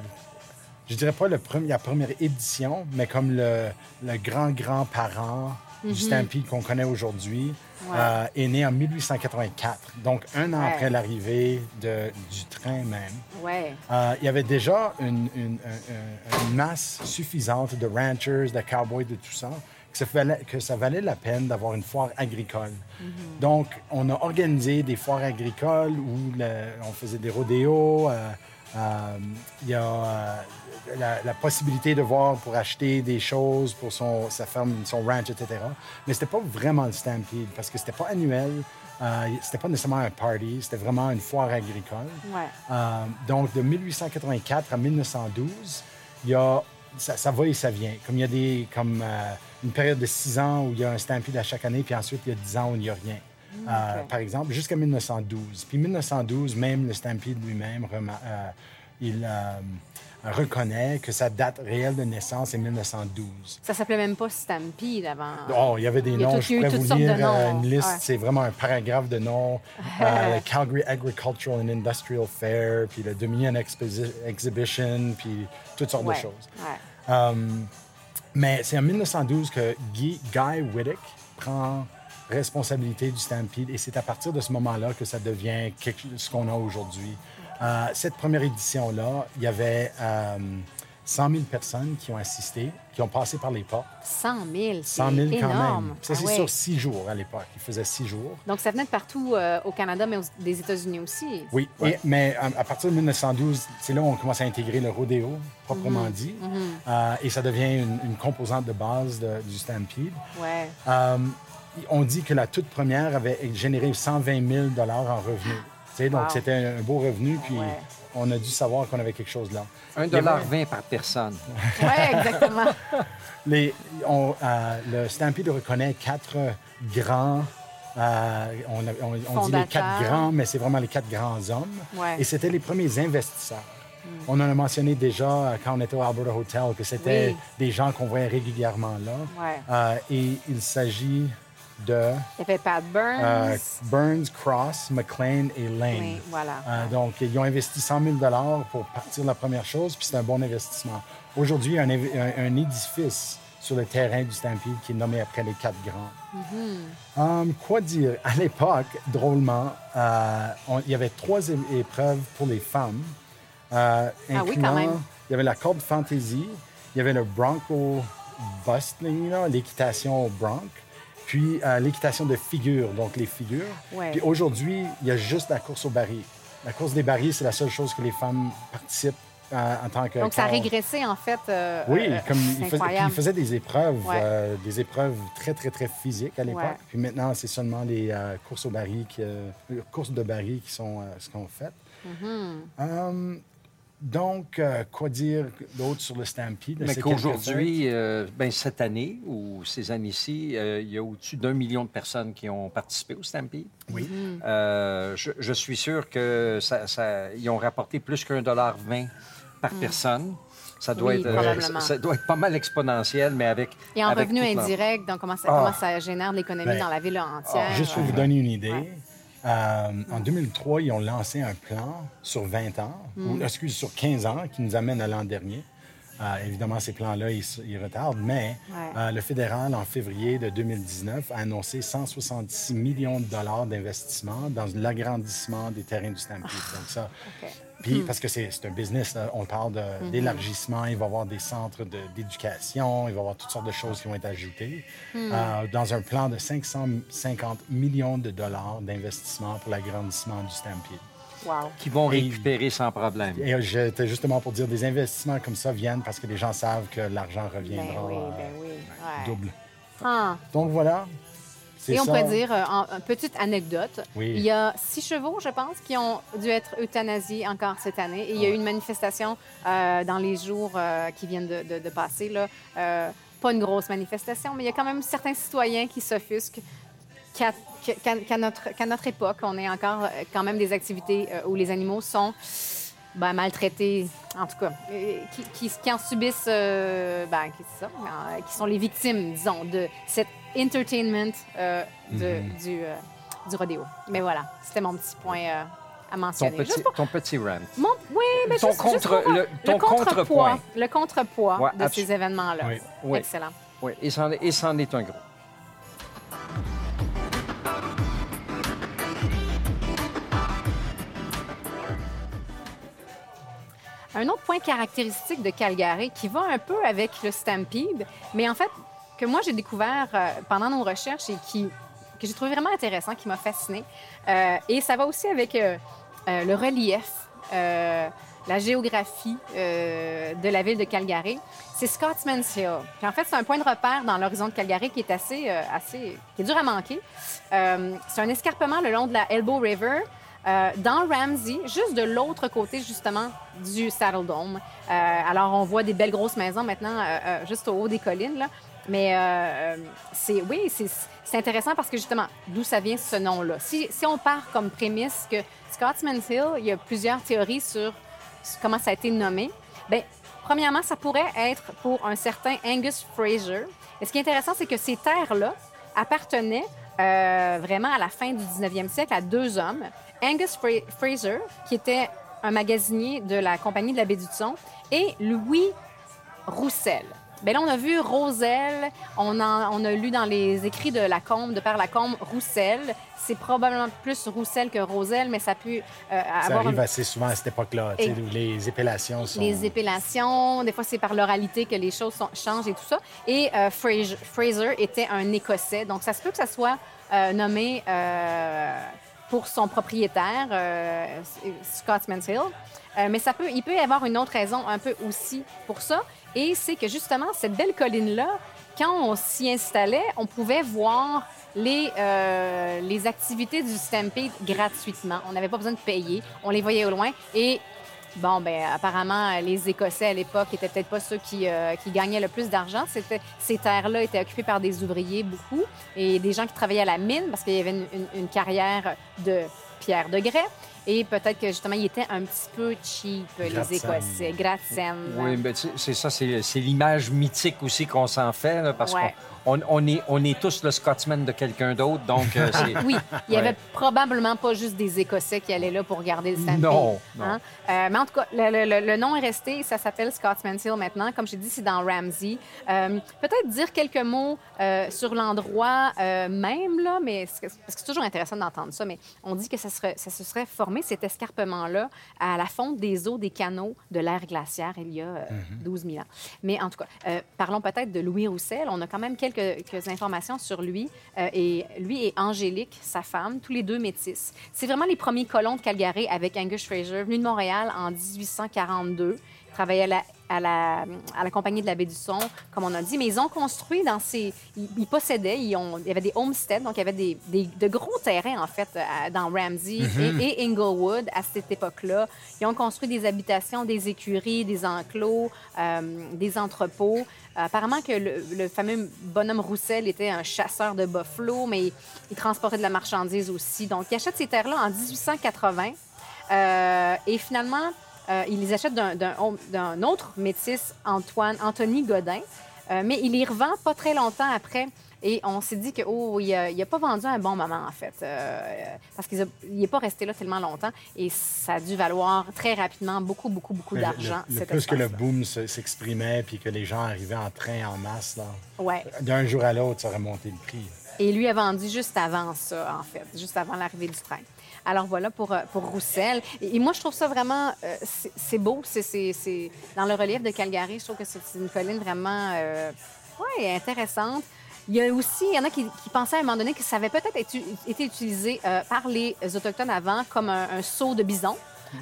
je dirais pas le premier, la première édition, mais comme le, le grand-grand-parent du Stampede qu'on connaît aujourd'hui, Mm-hmm. Ouais. euh, est né en 1884. Donc, un an Ouais. après l'arrivée du train même. Ouais. Euh, il y avait déjà une, une- un- un- une masse suffisante de ranchers, de cowboys, de tout ça, que ça valait, que ça valait la peine d'avoir une foire agricole. Donc, on a organisé des foires agricoles où le- on faisait des rodéos. euh, il y a euh, la, la possibilité de voir pour acheter des choses pour son, sa ferme, son ranch, etc. Mais c'était pas vraiment le Stampede parce que c'était pas annuel. Euh, c'était pas nécessairement un party, c'était vraiment une foire agricole. Ouais. Euh, donc, de 1884 à 1912, il y a, ça, ça va et ça vient. Comme il y a des, comme, euh, une période de six ans où il y a un Stampede à chaque année, puis ensuite, il y a dix ans où il n'y a rien. Euh, ok. par exemple, jusqu'à 1912. Puis 1912, même le Stampede lui-même, euh, il euh, reconnaît que sa date réelle de naissance est 1912. Ça s'appelait même pas Stampede avant. Oh, il y avait des noms, tout- je il y a eu pourrais vous lire euh, noms. une liste, Ouais. c'est vraiment un paragraphe de noms. Le Calgary Agricultural and Industrial Fair, puis le Dominion Exposi- Exhibition, puis toutes sortes Ouais. de choses. Ouais. Um, Mais c'est en 1912 que Guy, Guy Whittick prend responsabilité du Stampede et c'est à partir de ce moment-là que ça devient ce qu'on a aujourd'hui. Euh, cette première édition-là, il y avait euh, 100 000 personnes qui ont assisté, qui ont passé par les portes. 100 000, 100 000 quand énorme. même. Ça, Ah c'est ouais. sur six jours à l'époque. Ils faisaient six jours. Donc, ça venait de partout euh, au Canada, mais aux- des États-Unis aussi. Oui, et- mais à, à partir de 1912, c'est là où on commence à intégrer le rodéo, proprement Mhm. dit. Euh, et ça devient une, une composante de base de- du Stampede. Ouais. On dit que la toute première avait généré 120 000 en revenus. Donc, Wow. c'était un, beau revenu, puis Ouais. on a dû savoir qu'on avait quelque chose là. Un Il y avait- dollar vingt par personne. Oui, exactement. Les, on, euh, le Stampede reconnaît quatre grands. euh, on, a- on- on dit les quatre grands, mais c'est vraiment les quatre grands hommes. Ouais. Et c'était les premiers investisseurs. On en a mentionné déjà euh, quand on était au Alberta Hotel que c'était Oui. des gens qu'on voyait régulièrement là. Ouais. Euh, et il s'agit de Il y avait Pat Burns. euh, Burns, Cross, McLean et Lane. Oui, voilà. Euh, donc, ils ont investi 100 000 pour partir la première chose, puis c'est un bon investissement. Aujourd'hui, il y a un, évi- un- un édifice sur le terrain du Stampede qui est nommé après les quatre grands. Hum, quoi dire? À l'époque, drôlement, euh, on- il y avait trois épreuves pour les femmes. Ah oui, incluant- quand même. Il y avait la corde fantasy, il y avait le bronco busting, l'équitation au bronc, puis euh, l'équitation de figures, donc les figures. Ouais. Puis aujourd'hui, il y a juste la course au baril. La course des barils, c'est la seule chose que les femmes participent euh, en tant que. Donc, ça a régressé, en fait. euh, Oui, euh, comme ils incroyable. ils faisaient des épreuves, Ouais. des épreuves très, très, très physiques à l'époque. Ouais. Puis maintenant, c'est seulement les courses au baril, qui, courses de baril qui sont ce qu'on fait. Euh, donc, euh, quoi dire d'autre sur le Stampede? Mais qu'aujourd'hui, euh, ben, cette année ou ces années-ci, euh, il y a au-dessus d'un million de personnes qui ont participé au Stampede. Oui. Euh, je, je suis sûr que ça, ça- ils ont rapporté plus qu'un dollar vingt par personne. Ça doit, Mm. Oui, être, ça doit être pas mal exponentiel, mais avec. Et en avec revenu indirect, donc comment ça, Ah. comment ça génère de l'économie Ben, dans la ville entière? Juste pour vous donner une idée, Ouais. Euh, en 2003, ils ont lancé un plan sur 20 ans, Mm. ou excuse, sur 15 ans, qui nous amène à l'an dernier. Euh, évidemment, ces plans-là, ils, retardent, mais Ouais. euh, le fédéral, en février de 2019, a annoncé 166 millions de dollars d'investissement dans l'agrandissement des terrains du Stampede. Donc ça, puis, parce que c'est un business, là, on parle de- d'élargissement, il va y avoir des centres de- d'éducation, il va y avoir toutes sortes de choses qui vont être ajoutées. Euh, dans un plan de 550 millions de dollars d'investissement pour l'agrandissement du Stampede. Wow. Qui vont Et- récupérer sans problème. Et euh, j'étais justement pour dire, des investissements comme ça viennent parce que les gens savent que l'argent Ben reviendra oui, euh, ben oui. ouais. double. Ah. Donc voilà. Et on ça. pourrait dire, euh, en, petite anecdote, Oui. il y a six chevaux, je pense, qui ont dû être euthanasiés encore cette année. Et il y a eu une manifestation euh, dans les jours euh, qui viennent de, de- de passer. Là. Euh, pas une grosse manifestation, mais il y a quand même certains citoyens qui s'offusquent qu'à notre, notre époque, on ait encore euh, quand même des activités euh, où les animaux sont ben, maltraités, en tout cas, qui, qui, qui en subissent, euh, ben, qui, ça, qui sont les victimes, disons, de cet entertainment euh, de- du, euh, du rodéo. Mais voilà, c'était mon petit point à Ton mentionner. petit, Juste pour- ton petit rant. mon- oui, mais Ton juste, juste contre- pour voir le- ton contrepoids, le contrepoids Ouais, de ces événements-là. Oui. Oui. Excellent. Oui, et c'en est un gros. Un autre point caractéristique de Calgary qui va un peu avec le Stampede, mais en fait, que moi j'ai découvert euh, pendant nos recherches et qui, que j'ai trouvé vraiment intéressant, qui m'a fasciné. Euh, et ça va aussi avec euh, le relief, la géographie de la ville de Calgary. C'est Scotsman's Hill. Puis en fait, c'est un point de repère dans l'horizon de Calgary qui est assez, assez, qui est dur à manquer. C'est un escarpement le long de la Elbow River. Euh, dans Ramsey, juste de l'autre côté justement du Saddle Dome. Euh, alors on voit des belles grosses maisons maintenant euh, juste au haut des collines là. Mais c'est oui, c'est intéressant parce que justement, d'où ça vient ce nom-là? Si, si on part comme prémisse que Scotsman's Hill, il y a plusieurs théories sur comment ça a été nommé. Bien, premièrement, ça pourrait être pour un certain Angus Fraser. Et ce qui est intéressant, c'est que ces terres-là appartenaient vraiment à la fin du 19e siècle à deux hommes. Angus Fra- Fraser, qui était un magasinier de la Compagnie de la baie du et Louis Roussel. Bien là, on a vu Roselle, on, en- on a lu dans les écrits de Lacombe, de Père Lacombe, Roussel. C'est probablement plus Roussel que Roselle, mais ça peut euh, Ça arrive assez souvent à cette époque-là, Et- où les épilations sont... les épilations. Des fois, c'est par l'oralité que les choses sont- changent et tout ça. Et euh, Fraser, Fraser était un Écossais. Donc, ça se peut que ça soit euh, nommé euh, pour son propriétaire, euh, Scotsman's Hill. Euh, mais ça peut, il peut y avoir une autre raison un peu aussi pour ça. Et c'est que justement, cette belle colline-là, quand on s'y installait, on pouvait voir les, euh, les activités du Stampede gratuitement. On n'avait pas besoin de payer. On les voyait au loin. Et Bon, ben apparemment, les Écossais à l'époque étaient peut-être pas ceux qui, euh, qui gagnaient le plus d'argent. Ces terres-là étaient occupées par des ouvriers beaucoup et des gens qui travaillaient à la mine parce qu'il y avait une, une- une carrière de pierre de grès. Et peut-être que justement, ils étaient un petit peu cheap, les. Écossais. Oui, ben, c'est ça, c'est c'est l'image mythique aussi qu'on s'en fait, là, parce Ouais. qu'on on, on est, on est tous le Scotsman de quelqu'un d'autre, donc euh, c'est... Oui, il n'y avait Ouais. probablement pas juste des Écossais qui allaient là pour regarder le Stampede. Non, non. hein. Euh, mais en tout cas, le, le- le- le nom est resté. Ça s'appelle Scotsman's Hill maintenant. Comme j'ai dit, c'est dans Ramsey. Euh, Peut-être dire quelques mots sur l'endroit même, là, mais c'est- parce que c'est toujours intéressant d'entendre ça. Mais on dit que ça, serait, ça se serait formé, cet escarpement-là, à la fonte des eaux des canaux de l'ère glaciaire il y a euh, 12 000 ans. Mais en tout cas, parlons peut-être de Louis Roussel. On a quand même quelques, quelques informations sur lui. Euh, et lui et Angélique, sa femme, tous les deux métis. C'est vraiment les premiers colons de Calgary avec Angus Fraser, venu de Montréal en 1842. Ils travaillaient à la, à la, à la compagnie de la baie du Son, comme on a dit, mais ils ont construit dans ces... Ils, ils possédaient, ils ont, il y avait des homesteads, donc il y avait des, des- de gros terrains, en fait, à- dans Ramsey et, et Inglewood à cette époque-là. Ils ont construit des habitations, des écuries, des enclos, euh, des entrepôts. Apparemment que le, le fameux bonhomme Roussel était un chasseur de buffalo, mais il, il transportait de la marchandise aussi. Donc, il achète ces terres-là en 1880. Euh, et finalement, euh, il les achète d'un- autre métis, Antoine, Anthony Godin. Euh, mais il les revend pas très longtemps après. Et on s'est dit que oh, il n'a pas vendu un bon moment, en fait, euh, parce qu'il n'est pas resté là tellement longtemps. Et ça a dû valoir très rapidement beaucoup, beaucoup, beaucoup d'argent. le- plus que le boom se- s'exprimait puis que les gens arrivaient en train en masse, là, Ouais. d'un jour à l'autre, ça aurait monté le prix. Et lui a vendu juste avant ça, en fait, juste avant l'arrivée du train. Alors voilà pour, euh, pour Roussel. Et, moi, je trouve ça vraiment, euh, c'est beau. C'est- dans le relief de Calgary, je trouve que c'est une colline vraiment, euh, ouais, intéressante. Il y a aussi, il y en a qui, qui pensaient à un moment donné que ça avait peut-être été, utilisé par les Autochtones avant comme un, un de bison.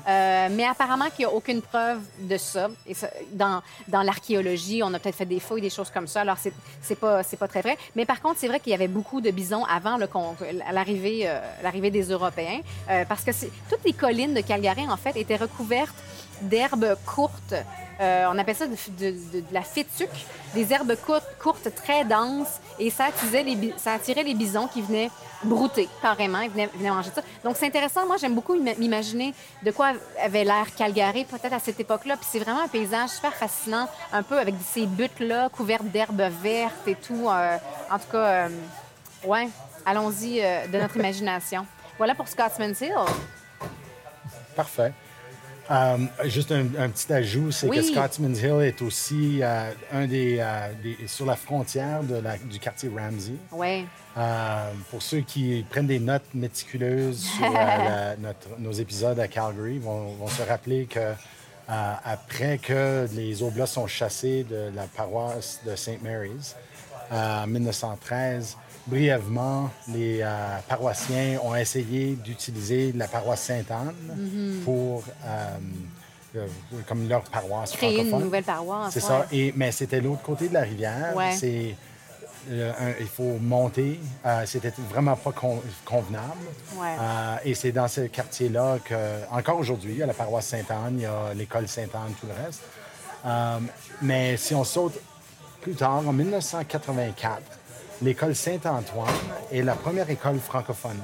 Euh, mais apparemment qu'il n'y a aucune preuve de ça. Et dans dans l'archéologie, on a peut-être fait des fouilles, des choses comme ça. Alors, c'est c'est pas, pas très vrai. Mais par contre, c'est vrai qu'il y avait beaucoup de bisons avant euh, l'arrivée des Européens. Euh, parce que toutes les collines de Calgary, en fait, étaient recouvertes d'herbes courtes. On appelle ça de la fétuque, des herbes courtes, courtes très denses, et ça les, ça attirait les bisons qui venaient brouter carrément, ils venaient, venaient manger ça. Donc c'est intéressant, moi j'aime beaucoup ima- m'imaginer de quoi avait l'air Calgary peut-être à cette époque-là, puis c'est vraiment un paysage super fascinant, un peu avec ces buttes-là couvertes d'herbes vertes et tout. euh, en tout cas, euh, ouais, allons-y euh, de notre imagination. Voilà pour Scotsman's Hill. Parfait. Euh, juste un, un petit ajout, c'est Oui. que Scotsman's Hill est aussi euh, un des, euh, des- sur la frontière de la- du quartier Ramsey. Pour ceux qui prennent des notes méticuleuses sur la- notre- nos épisodes à Calgary, vont, vont se rappeler que après que les Oblats sont chassés de la paroisse de St. Mary's en 1913, brièvement, les euh, paroissiens ont essayé d'utiliser la paroisse Sainte-Anne pour euh, euh, comme leur paroisse Créer une nouvelle paroisse. C'est ouais. ça. Et, mais c'était l'autre côté de la rivière. Ouais. C'est, euh, il faut monter. C'était vraiment pas con- convenable. Ouais. Et c'est dans ce quartier-là que, encore aujourd'hui, il y a la paroisse Sainte-Anne, il y a l'école Sainte-Anne, tout le reste. Mais si on saute plus tard, en 1984, l'école Saint-Antoine est la première école francophone.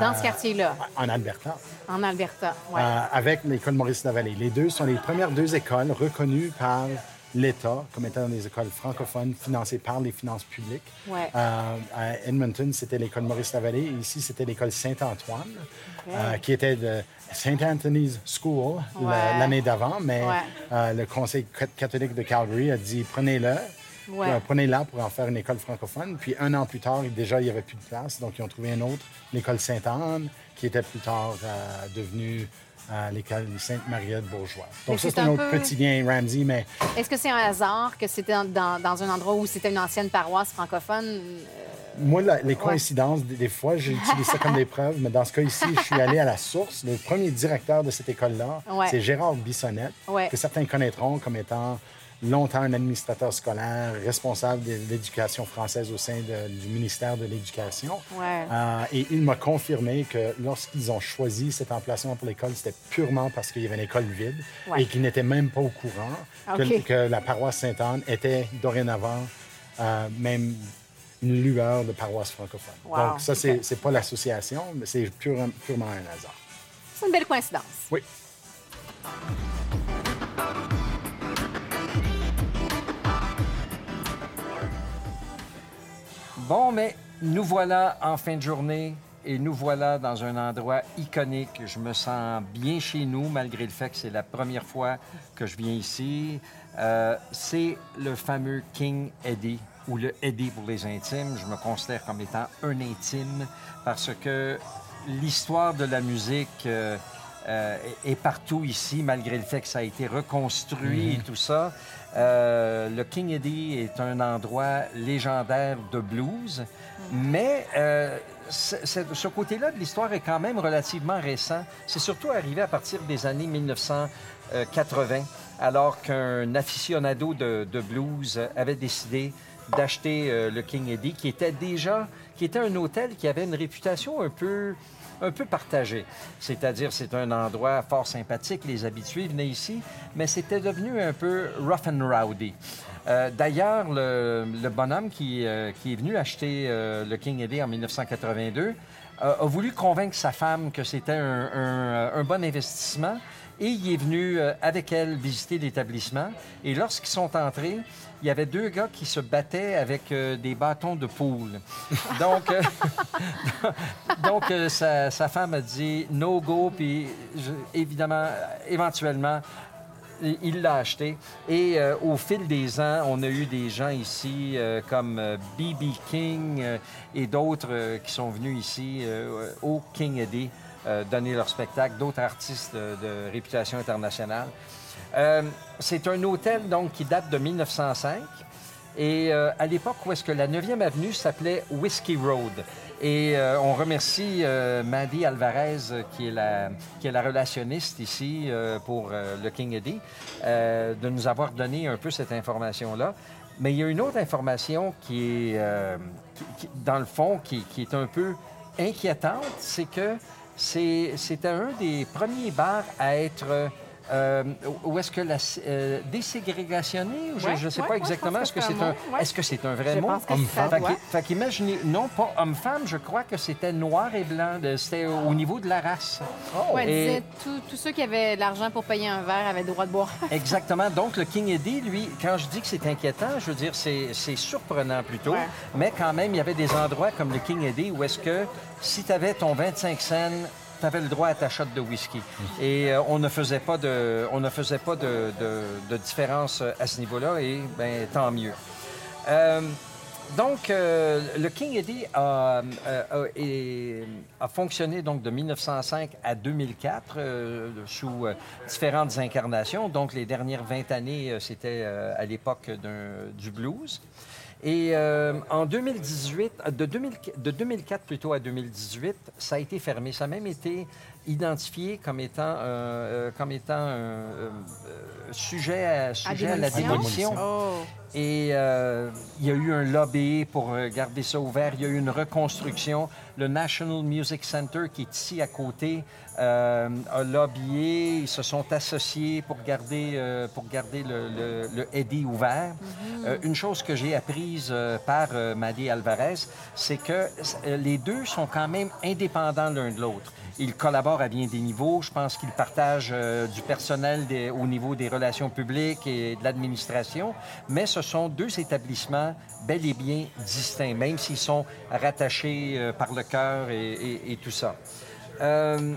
Dans ce quartier-là, En Alberta. en Alberta. Ouais. Euh, avec l'école Maurice-Lavallée. Les deux sont les premières deux écoles reconnues par l'État comme étant des écoles francophones financées par les finances publiques. Ouais. Euh, à Edmonton, c'était l'école Maurice-Lavallée. Ici, c'était l'école Saint-Antoine, euh, qui était de St. Anthony's School Ouais. l'année d'avant. Mais Ouais. euh, le Conseil cat- catholique de Calgary a dit prenez-le. Ouais. Prenez-la pour en faire une école francophone. Puis un an plus tard, déjà, il n'y avait plus de place. Donc, ils ont trouvé une autre, l'école Sainte-Anne, qui était plus tard euh, devenue euh, l'école Sainte-Marie de Bourgeois. Mais Donc, ça, c'est un autre petit lien, Ramsey, mais Est-ce que c'est un hasard que c'était dans, dans- dans un endroit où c'était une ancienne paroisse francophone? Euh, Moi, la- les coïncidences, des, des fois, j'utilise ça comme des preuves, mais dans ce cas ici, je suis allé à la source. Le premier directeur de cette école-là, Ouais. c'est Gérard Bissonnette, Ouais. que certains connaîtront comme étant longtemps un administrateur scolaire, responsable de l'éducation française au sein de- du ministère de l'Éducation. Ouais. Euh, et il m'a confirmé que lorsqu'ils ont choisi cet emplacement pour l'école, c'était purement parce qu'il y avait une école vide Ouais. et qu'ils n'étaient même pas au courant que, OK. que la paroisse Sainte-Anne était dorénavant euh, même une lueur de paroisse francophone. Wow. Donc ça, c'est OK. c'est pas l'association, mais c'est pure- purement un hasard. C'est une belle coïncidence. Oui. Bon, mais nous voilà en fin de journée et nous voilà dans un endroit iconique. Je me sens bien chez nous, malgré le fait que c'est la première fois que je viens ici. Euh, c'est le fameux King Eddie, ou le Eddie pour les intimes. Je me considère comme étant un intime parce que l'histoire de la musique euh, euh, est partout ici, malgré le fait que ça a été reconstruit et tout ça. Euh, le King Eddie est un endroit légendaire de blues, mais euh, ce côté-là de l'histoire est quand même relativement récent. C'est surtout arrivé à partir des années 1980, alors qu'un aficionado de, de blues avait décidé d'acheter le King Eddie, qui était déjà, qui était un hôtel qui avait une réputation un peu un peu partagée. C'est-à-dire, c'est un endroit fort sympathique, les habitués venaient ici, mais c'était devenu un peu rough and rowdy. Euh, D'ailleurs, le, bonhomme qui, euh, qui est venu acheter euh, le King Eddie en 1982 euh, a voulu convaincre sa femme que c'était un, bon investissement et il est venu avec elle visiter l'établissement. Et lorsqu'ils sont entrés, il y avait deux gars qui se battaient avec euh, des bâtons de poule. Donc, euh, donc euh, sa, sa femme a dit no go, puis évidemment, éventuellement, il- l'a acheté. Et au fil des ans, on a eu des gens ici comme B.B. King et d'autres qui sont venus ici au King Eddie donner leur spectacle, d'autres artistes de réputation internationale. Euh, c'est un hôtel donc qui date de 1905. Et euh, à l'époque où est-ce que la 9e avenue s'appelait Whiskey Road. Et euh, on remercie Mandy Alvarez, qui est la, qui est la relationniste ici pour le King Eddie, de nous avoir donné un peu cette information-là. Mais il y a une autre information qui est, dans le fond, qui, est un peu inquiétante, c'est que c'était un des premiers bars à être... euh, où est-ce que la euh, déségrégationné ou je Ouais, ne sais ouais, pas exactement est-ce que c'est un est-ce que c'est un vrai Je mot? Homme-femme. fait qu'imaginez, non pas homme-femme, je crois que c'était noir et blanc, c'était au niveau de la race. Ouais, Et- disait tous ceux qui avaient l'argent pour payer un verre avaient le droit de boire. Exactement. Donc, le King Eddie, lui, quand je dis que c'est inquiétant, je veux dire, c'est c'est surprenant plutôt. Ouais. Mais quand même, il y avait des endroits comme le King Eddie où est-ce que si tu avais ton 25 cents, tu avais le droit à ta shot de whisky. Et euh, on ne faisait pas de, on ne faisait pas de, différence euh, à ce niveau-là et ben tant mieux. Euh, donc, le King Eddie a, a- fonctionné donc de 1905 à 2004 euh, sous différentes incarnations. Donc, les dernières 20 années, c'était à l'époque du blues. Et euh, en 2018, euh, de, 2000 de 2004 plutôt à 2018, ça a été fermé. Ça a même été identifié comme étant, euh, euh, comme étant euh, sujet, à, sujet à la démolition? Oh. Et il y a eu un lobby pour garder ça ouvert. Il y a eu une reconstruction. Le National Music Center, qui est ici à côté, euh, a lobbyé, ils se sont associés pour garder, euh, pour garder le, le, le Eddy ouvert. Euh, une chose que j'ai apprise par Maddy Alvarez, c'est que les deux sont quand même indépendants l'un de l'autre. Ils collaborent à bien des niveaux. Je pense qu'ils partagent euh, du personnel des- au niveau des relations publiques et de l'administration, mais ce sont deux établissements bel et bien distincts, même s'ils sont rattachés euh, par le cœur et, et- et tout ça. Euh,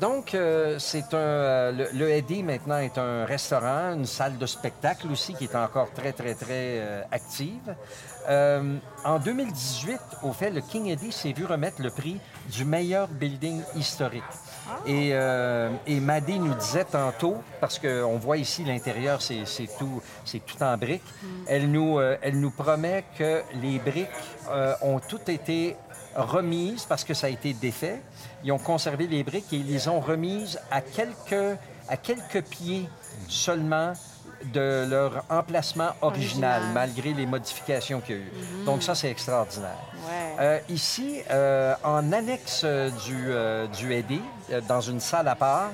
donc, euh, c'est un. euh, le, le Eddy maintenant est un restaurant, une salle de spectacle aussi qui est encore très, très, très euh, active. En 2018, au fait, le King Eddy s'est vu remettre le prix du meilleur building historique. Et, euh, et Maddy nous disait tantôt, parce qu'on voit ici l'intérieur, c'est tout, c'est tout en briques, elle, nous, elle nous promet que les briques ont toutes été remises parce que ça a été défait. Ils ont conservé les briques et ils les ont remises à quelques, à quelques pieds seulement de leur emplacement original, Original. malgré les modifications qu'il y a eu. Donc ça, c'est extraordinaire. Ouais. Euh, ici, euh, en annexe du, euh, du euh, dans une salle à part,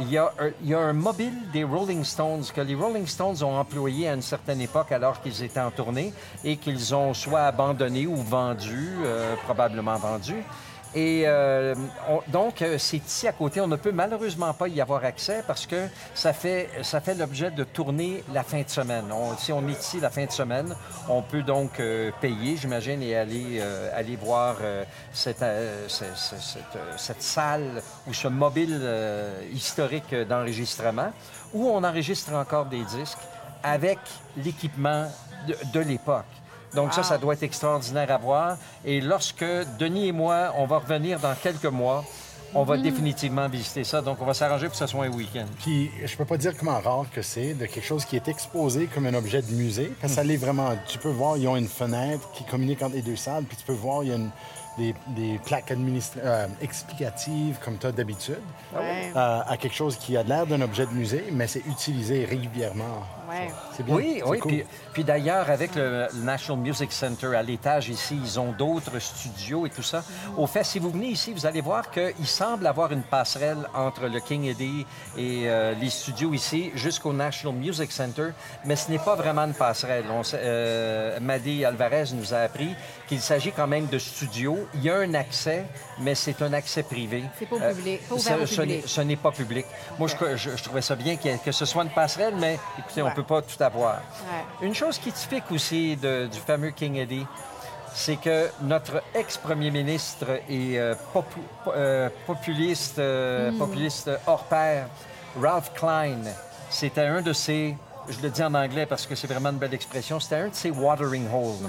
il y, a un, il y a un mobile des Rolling Stones que les Rolling Stones ont employé à une certaine époque alors qu'ils étaient en tournée et qu'ils ont soit abandonné ou vendu, euh, probablement vendu. Et euh, on- donc, euh, c'est ici à côté. On ne peut malheureusement pas y avoir accès parce que ça fait, ça fait l'objet de tourner la fin de semaine. Si on est ici la fin de semaine, on peut donc euh, payer, j'imagine, et aller, euh, aller voir cette, ce- ce- cette, salle ou ce mobile historique d'enregistrement où on enregistre encore des disques avec l'équipement de l'époque. Donc ça, ça doit être extraordinaire à voir. Et lorsque Denis et moi, on va revenir dans quelques mois, on va définitivement visiter ça. Donc on va s'arranger pour que ce soit un week-end. Puis, je peux pas dire comment rare que c'est de quelque chose qui est exposé comme un objet de musée. Parce que ça l'est vraiment. Tu peux voir, ils ont une fenêtre qui communique entre les deux salles. Puis tu peux voir, il y a une- des, des plaques administra- euh, explicatives comme tu as d'habitude. Ouais. euh, à quelque chose qui a l'air d'un objet de musée, mais c'est utilisé régulièrement. Ouais. C'est bien. Oui, oui. cool. Puis, puis d'ailleurs, avec le, National Music Center à l'étage ici, ils ont d'autres studios et tout ça. Au fait, si vous venez ici, vous allez voir qu'il semble avoir une passerelle entre le King Eddie et euh, les studios ici jusqu'au National Music Center, mais ce n'est pas vraiment une passerelle. On euh, Maddy Alvarez nous a appris qu'il s'agit quand même de studios. Il y a un accès, mais c'est un accès privé. C'est pas au Euh, public, pas ouvert au ce n'est- public. ce n'est pas public. Moi, je, je- je trouvais ça bien que ce soit une passerelle, mais écoutez, on Ouais. Ne peut pas tout avoir. Ouais. Une chose qui est typique aussi de- du fameux King Eddie, c'est que notre ex-premier ministre et euh, popu- euh, populiste, euh, Mm. populiste hors pair, Ralph Klein, c'était un de ses, je le dis en anglais parce que c'est vraiment une belle expression, c'était un de ses watering holes.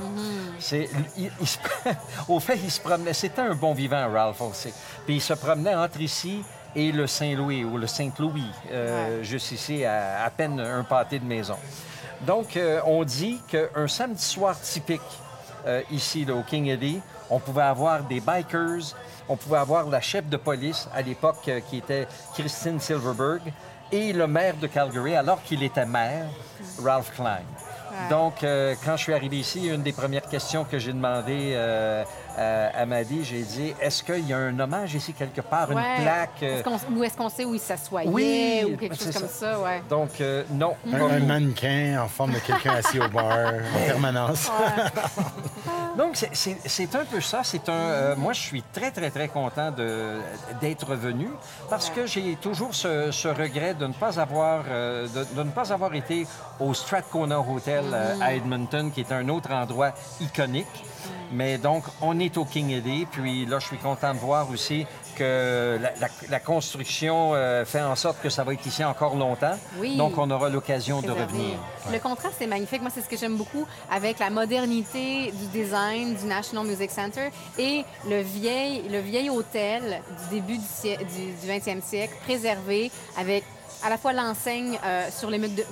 C'est, il- il se- au fait, il se promenait, c'était un bon vivant, Ralph, on le sait. Puis il se promenait entre ici et le Saint-Louis, ou le Saint-Louis, euh, juste ici, à à peine un pâté de maison. Donc, euh, on dit qu'un samedi soir typique, euh, ici, là, au King Eddie, on pouvait avoir des bikers, on pouvait avoir la chef de police à l'époque qui était Christine Silverberg et le maire de Calgary, alors qu'il était maire, Ralph Klein. Donc, quand je suis arrivé ici, une des premières questions que j'ai demandé euh, à, Maddy, j'ai dit est-ce qu'il y a un hommage ici quelque part, Ouais. une plaque euh, Est-ce qu'on- ou est-ce qu'on sait où il s'assoyait Oui, ou quelque chose c'est comme ça. ouais. Donc, euh, non. Un, mannequin en forme de quelqu'un assis au bar en permanence. Donc, c'est- un peu ça. C'est un. euh, moi, je suis très, très, très content d'être venu parce que j'ai toujours ce, ce regret de ne pas avoir, euh, de, de ne pas avoir été au Strathcona Hotel euh, à Edmonton, qui est un autre endroit iconique. Mais donc, on est au King Eddie. Puis là, je suis content de voir aussi que la, la- la construction euh, fait en sorte que ça va être ici encore longtemps. Oui. Donc, on aura l'occasion de revenir. Le contraste est magnifique. Moi, c'est ce que j'aime beaucoup avec la modernité du design du National Music Center et le vieil, le vieil hôtel du début du, du, du 20e siècle, préservé avec à la fois l'enseigne euh, sur les de,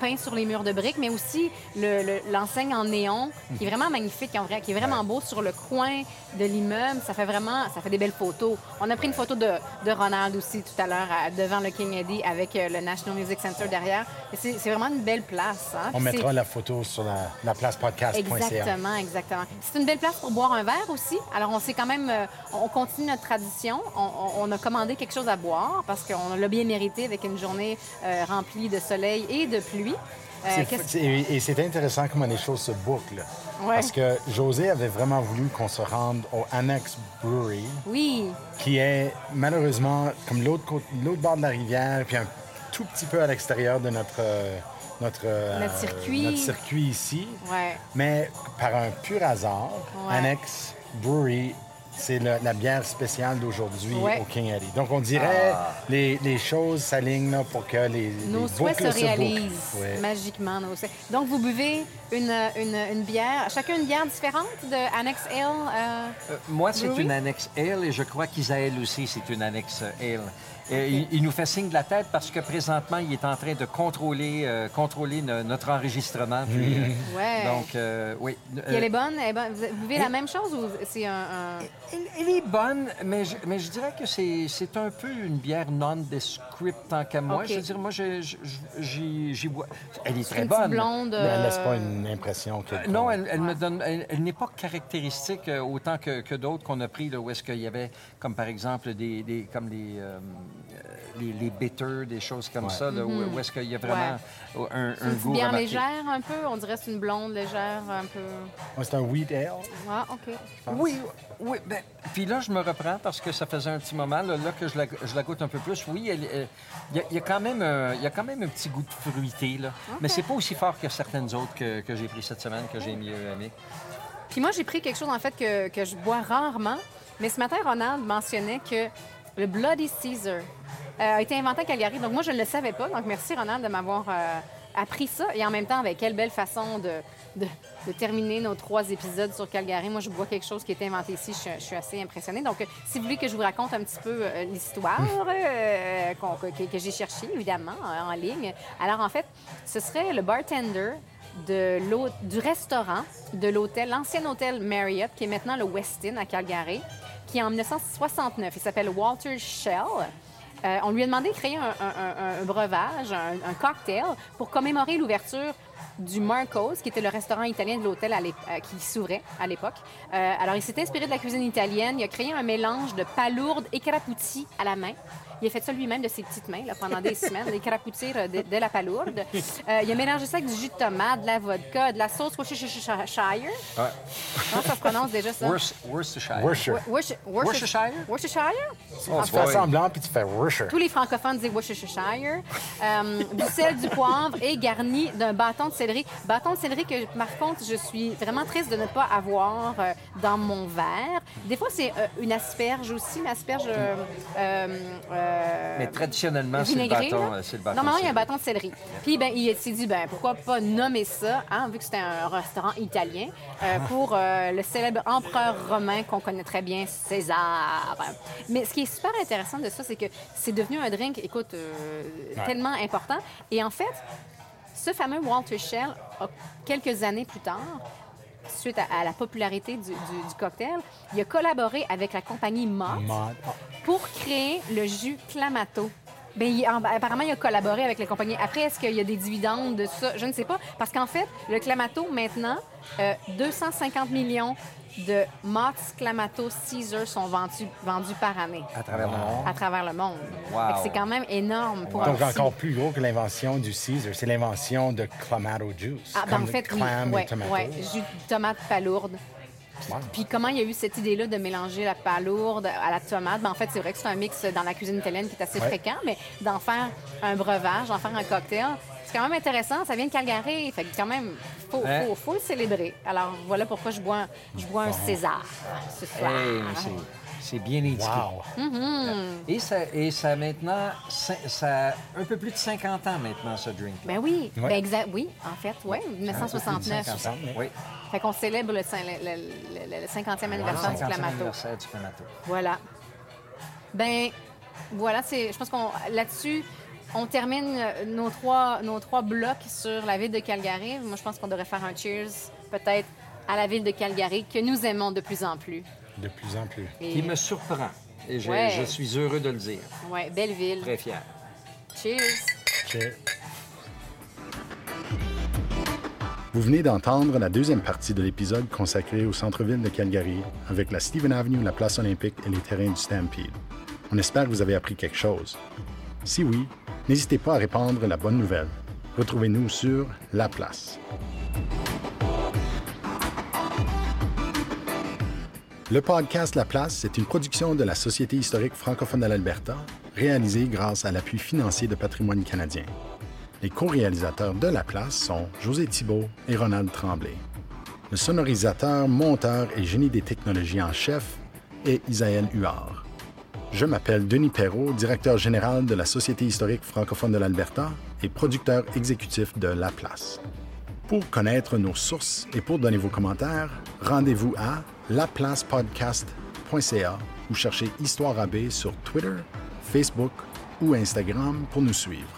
peint, sur les murs de briques, mais aussi le- le- l'enseigne en néon, qui est vraiment magnifique, en vrai, qui est vraiment beau sur le coin de l'immeuble. Ça fait vraiment, ça fait des belles photos. On a pris une photo de, de Ronald aussi tout à l'heure devant le King Eddie avec euh, le National Music Center derrière. C'est vraiment une belle place. hein. On mettra la photo sur la, la placepodcast.ca. Exactement, exactement. C'est une belle place pour boire un verre aussi. Alors, on s'est quand même, euh, on continue notre tradition. On, on- on a commandé quelque chose à boire parce qu'on l'a bien mérité avec une journée euh, remplie de soleil et de pluie. Euh, et c'est intéressant comment les choses se bouclent. Ouais. Parce que José avait vraiment voulu qu'on se rende au Annex Brewery, Oui, qui est malheureusement comme l'autre bord de la rivière, puis un tout petit peu à l'extérieur de notre, euh, notre, Notre circuit. notre circuit ici. ouais. Mais par un pur hasard, Ouais. Annex Brewery, c'est la bière spéciale d'aujourd'hui Ouais. au King Eddie. Donc, on dirait les, les choses s'alignent là, pour que les, Nos les souhaits se réalisent. Ouais. magiquement. nos. Donc, vous buvez une, une, une bière, chacun une bière différente de Annex Ale. euh, Euh, moi, c'est Oui. une annexe Ale et je crois qu'Isaël aussi, c'est une annexe Ale. Et il, il nous fait signe de la tête parce que présentement, il est en train de contrôler, euh, contrôler no- notre enregistrement. Puis, euh, Ouais. Donc, euh, oui. Puis Euh, elle est bonne? elle est bonne? Vous buvez la même chose ou c'est un... un- Elle, elle est bonne, mais je, mais je dirais que c'est c'est un peu une bière non-descript tant qu'à moi. Je veux dire, moi, j'y bois. Elle est très une bonne. blonde... Mais elle laisse pas une impression que. Euh, Non, elle, elle me donne. Elle, elle n'est pas caractéristique autant que, que d'autres qu'on a pris, là, où est-ce qu'il y avait, comme par exemple, des, des- comme les, euh, les, les bitters, des choses comme ça, là, où, où est-ce qu'il y a vraiment un, C'est un une petite goût bière remarqué? légère un peu? On dirait que c'est une blonde légère un peu. Ouais, c'est un wheat ale. Ah, OK. Oui, oui. Ben, puis là, je me reprends parce que ça faisait un petit moment, là, là, que je la, je la goûte un peu plus. Oui, il y, a- il y a quand même, un- il y a quand même un petit goût de fruité, là. Mais c'est pas aussi fort que certaines autres que, que j'ai pris cette semaine, que j'ai mieux aimé. Puis moi, j'ai pris quelque chose, en fait, que, que je bois rarement. Mais ce matin, Ronald mentionnait que le Bloody Caesar euh, a été inventé à Calgary. Donc moi, je ne le savais pas. Donc merci, Ronald, de m'avoir euh, appris ça. Et en même temps, avec quelle belle façon de, de, de terminer nos trois épisodes sur Calgary. Moi, je bois quelque chose qui a été inventé ici. Je, suis- je suis assez impressionnée. Donc, euh, si vous voulez que je vous raconte un petit peu euh, l'histoire que, que j'ai cherchée, évidemment, en ligne. Alors, en fait, ce serait le bartender de du restaurant de l'hôtel, l'ancien hôtel Marriott, qui est maintenant le Westin à Calgary, qui en 1969. Il s'appelle Walter Shell. Euh, on lui a demandé de créer un, breuvage, un, cocktail, pour commémorer l'ouverture du Marcos, qui était le restaurant italien de l'hôtel euh, qui s'ouvrait à l'époque. Euh, alors, il s'est inspiré de la cuisine italienne. Il a créé un mélange de palourde et craputi à la main. Il a fait ça lui-même de ses petites mains là, pendant des semaines, des crapoutir euh, de, de la palourde. Euh, il a mélangé ça avec du jus de tomate, de la vodka, de la sauce Worcestershire. Ouais. Comment ça se prononce déjà ça? Worc- Worcestershire. Worcester. Wor- Worc- Worcestershire? Worcestershire? Oh, Tu fais boy. semblant puis tu fais Worcester. Tous les francophones disent Worcestershire. Euh, du sel, du poivre et garni d'un bâton de céleri. Bâton de céleri que, par contre, je suis vraiment triste de ne pas avoir euh, dans mon verre. Des fois, c'est euh, une asperge aussi, une asperge... euh, Mais traditionnellement, c'est le bâton, là. c'est le bâton. Normalement, il y a un bâton de céleri. Puis, ben, il s'est dit, ben, pourquoi pas nommer ça, hein, vu que c'était un restaurant italien, euh, pour euh, le célèbre empereur romain qu'on connaît très bien, César. Mais ce qui est super intéressant de ça, c'est que c'est devenu un drink, écoute, tellement important. Et en fait, ce fameux Walter Shell, quelques années plus tard, suite à, à la popularité du, du- du cocktail, il a collaboré avec la compagnie Mott Mott. pour créer le jus Clamato. Bien, il- en- apparemment, il a collaboré avec les compagnies. Après, est-ce qu'il y a des dividendes de ça? Je ne sais pas. Parce qu'en fait, le Clamato, maintenant, euh, 250 millions de Mott's Clamato Caesar sont vendus, vendus par année À travers le monde. à travers le monde. Wow. C'est quand même énorme pour Donc, un encore plus gros que l'invention du Caesar, c'est l'invention de Clamato Juice. Ah, ben, comme en fait, oui. clam Ouais, tomato. ouais. Jus de tomate palourde. Wow. Puis comment il y a eu cette idée-là de mélanger la palourde à la tomate? Ben, en fait, c'est vrai que c'est un mix dans la cuisine italienne qui est assez Ouais. fréquent, mais d'en faire un breuvage, d'en faire un cocktail, c'est quand même intéressant. Ça vient de Calgary, fait que quand même, faut, Ouais. faut, faut le célébrer. Alors voilà pourquoi je bois, je bois un César ce soir. Hey, c'est- bien indiqué. Wow. Et, ça, et ça a maintenant, ça, a un peu plus de 50 ans maintenant, ce drink. Ben oui, Ouais. ben exact, oui, en fait, oui, 1969. 50 ans, Oui, Fait qu'on célèbre le, cin- le- le- le- le 50e anniversaire du 50e Clamato. anniversaire du Clamato. Voilà. Ben, voilà, c'est. Je pense qu'on là-dessus, on termine euh, nos trois, nos trois blocs sur la ville de Calgary. Moi, je pense qu'on devrait faire un cheers, peut-être, à la ville de Calgary, que nous aimons de plus en plus. De plus en plus. Et- Qui me surprend. Et je, Ouais. je suis heureux de le dire. Ouais, belle ville. Très fier. Cheers! Cheers. Vous venez d'entendre la deuxième partie de l'épisode consacré au centre-ville de Calgary avec la Stephen Avenue, la place olympique et les terrains du Stampede. On espère que vous avez appris quelque chose. Si oui, n'hésitez pas à répandre la bonne nouvelle. Retrouvez-nous sur La Place. Le podcast La Place est une production de la Société historique francophone de l'Alberta, réalisée grâce à l'appui financier de Patrimoine canadien. Les co-réalisateurs de La Place sont José Thibault et Ronald Tremblay. Le sonorisateur, monteur et génie des technologies en chef est Isaël Huard. Je m'appelle Denis Perrault, directeur général de la Société historique francophone de l'Alberta et producteur exécutif de La Place. Pour connaître nos sources et pour donner vos commentaires, rendez-vous à laplacepodcast.ca ou cherchez Histoire AB sur Twitter, Facebook ou Instagram pour nous suivre.